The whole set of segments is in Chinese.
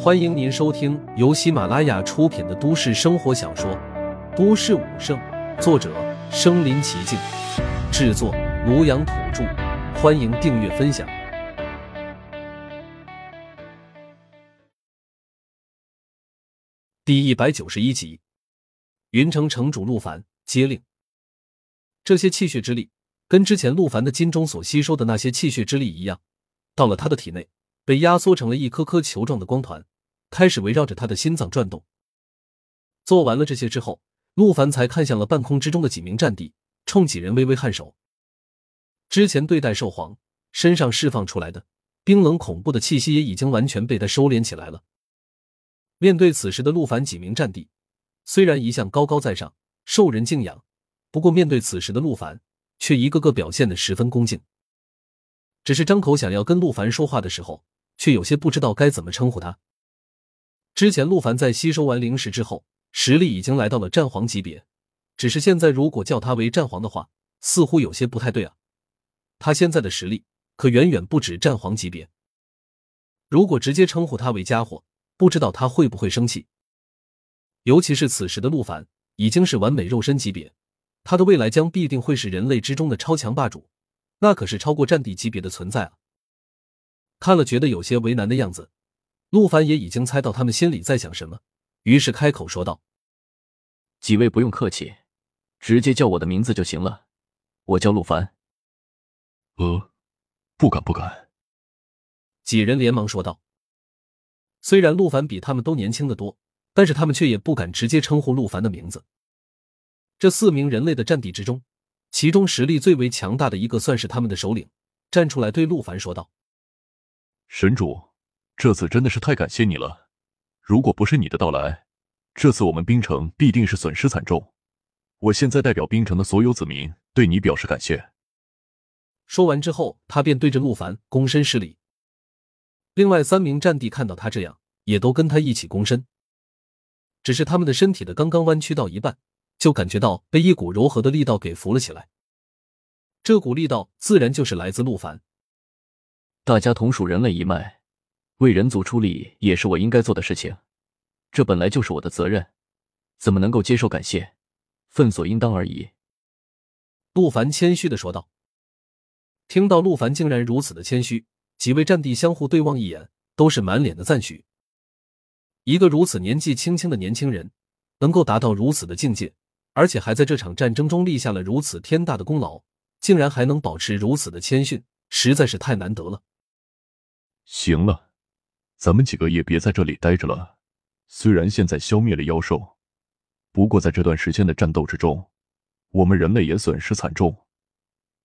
欢迎您收听由喜马拉雅出品的都市生活小说《都市武圣》，作者：身临其境，制作：庐阳土著。欢迎订阅分享。第一百九十一集，云城城主陆凡接令。这些气血之力，跟之前陆凡的金钟所吸收的那些气血之力一样，到了他的体内，被压缩成了一颗颗球状的光团。开始围绕着他的心脏转动。做完了这些之后，陆凡才看向了半空之中的几名战帝，冲几人微微颔首。之前对待兽皇身上释放出来的冰冷恐怖的气息，也已经完全被他收敛起来了。面对此时的陆凡，几名战帝虽然一向高高在上，受人敬仰，不过面对此时的陆凡，却一个个表现的十分恭敬。只是张口想要跟陆凡说话的时候，却有些不知道该怎么称呼他。之前陆凡在吸收完灵石之后，实力已经来到了战皇级别。只是现在如果叫他为战皇的话，似乎有些不太对啊。他现在的实力可远远不止战皇级别。如果直接称呼他为家伙，不知道他会不会生气。尤其是此时的陆凡已经是完美肉身级别，他的未来将必定会是人类之中的超强霸主，那可是超过战地级别的存在啊。看了，觉得有些为难的样子。陆凡也已经猜到他们心里在想什么，于是开口说道：“几位不用客气，直接叫我的名字就行了，我叫陆凡。”“呃，不敢不敢。”几人连忙说道。虽然陆凡比他们都年轻的多，但是他们却也不敢直接称呼陆凡的名字。这四名人类的战地之中，其中实力最为强大的一个算是他们的首领，站出来对陆凡说道：“神主。”这次真的是太感谢你了，如果不是你的到来，这次我们冰城必定是损失惨重。我现在代表冰城的所有子民对你表示感谢。说完之后，他便对着陆凡躬身施礼。另外三名战帝看到他这样，也都跟他一起躬身。只是他们的身体的刚刚弯曲到一半，就感觉到被一股柔和的力道给扶了起来。这股力道自然就是来自陆凡。大家同属人类一脉。为人族出力也是我应该做的事情，这本来就是我的责任，怎么能够接受感谢？分所应当而已。陆凡谦虚的说道。听到陆凡竟然如此的谦虚，几位战帝相互对望一眼，都是满脸的赞许。一个如此年纪轻轻的年轻人，能够达到如此的境界，而且还在这场战争中立下了如此天大的功劳，竟然还能保持如此的谦逊，实在是太难得了。行了。咱们几个也别在这里待着了。虽然现在消灭了妖兽，不过在这段时间的战斗之中，我们人类也损失惨重，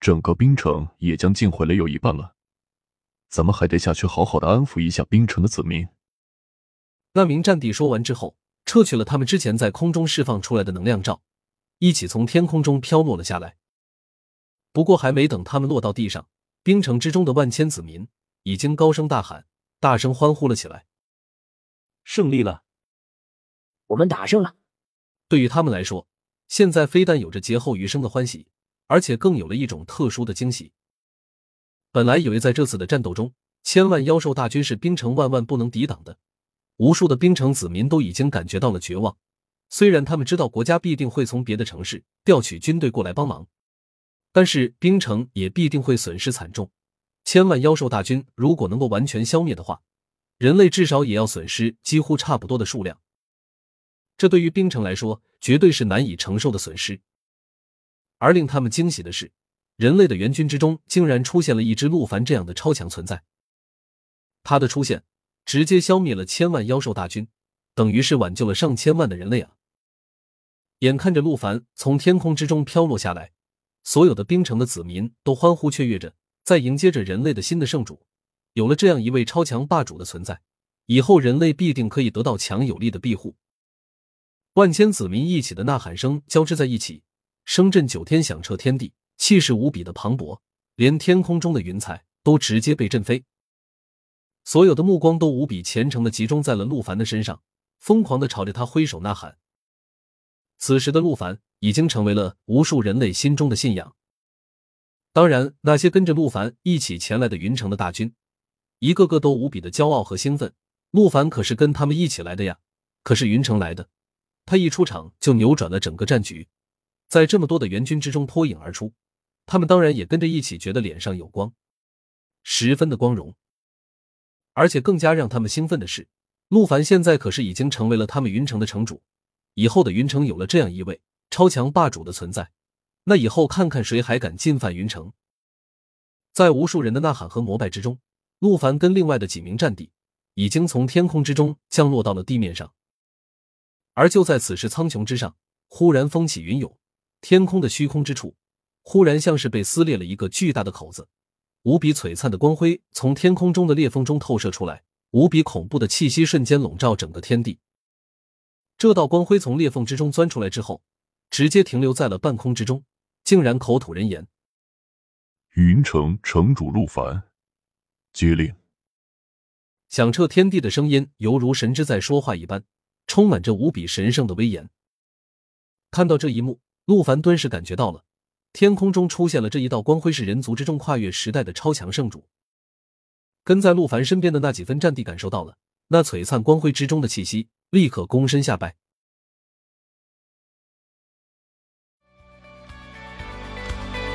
整个冰城也将尽毁了有一半了。咱们还得下去好好的安抚一下冰城的子民。那名战帝说完之后，撤去了他们之前在空中释放出来的能量罩，一起从天空中飘落了下来。不过还没等他们落到地上，冰城之中的万千子民已经高声大喊。大声欢呼了起来，胜利了！我们打胜了！对于他们来说，现在非但有着劫后余生的欢喜，而且更有了一种特殊的惊喜。本来以为在这次的战斗中，千万妖兽大军是冰城万万不能抵挡的，无数的冰城子民都已经感觉到了绝望。虽然他们知道国家必定会从别的城市调取军队过来帮忙，但是冰城也必定会损失惨重。千万妖兽大军如果能够完全消灭的话，人类至少也要损失几乎差不多的数量。这对于冰城来说，绝对是难以承受的损失。而令他们惊喜的是，人类的援军之中竟然出现了一只陆凡这样的超强存在。他的出现，直接消灭了千万妖兽大军，等于是挽救了上千万的人类啊！眼看着陆凡从天空之中飘落下来，所有的冰城的子民都欢呼雀跃着。在迎接着人类的新的圣主，有了这样一位超强霸主的存在，以后人类必定可以得到强有力的庇护。万千子民一起的呐喊声交织在一起，声震九天，响彻天地，气势无比的磅礴，连天空中的云彩都直接被震飞。所有的目光都无比虔诚的集中在了陆凡的身上，疯狂的朝着他挥手呐喊。此时的陆凡已经成为了无数人类心中的信仰。当然，那些跟着陆凡一起前来的云城的大军，一个个都无比的骄傲和兴奋，陆凡可是跟他们一起来的呀，可是云城来的，他一出场就扭转了整个战局，在这么多的援军之中脱颖而出，他们当然也跟着一起觉得脸上有光，十分的光荣。而且更加让他们兴奋的是，陆凡现在可是已经成为了他们云城的城主，以后的云城有了这样一位超强霸主的存在，那以后看看谁还敢进犯云城。在无数人的呐喊和膜拜之中，陆凡跟另外的几名战帝已经从天空之中降落到了地面上。而就在此时，苍穹之上忽然风起云涌，天空的虚空之处忽然像是被撕裂了一个巨大的口子。无比璀璨的光辉从天空中的裂缝中透射出来，无比恐怖的气息瞬间笼罩整个天地。这道光辉从裂缝之中钻出来之后，直接停留在了半空之中，竟然口吐人言：“云城城主陆凡，接令！”响彻天地的声音犹如神之在说话一般，充满着无比神圣的威严。看到这一幕，陆凡顿时感觉到了。天空中出现了这一道光辉，是人族之中跨越时代的超强圣主。跟在陆凡身边的那几分战地感受到了那璀璨光辉之中的气息，立刻躬身下拜。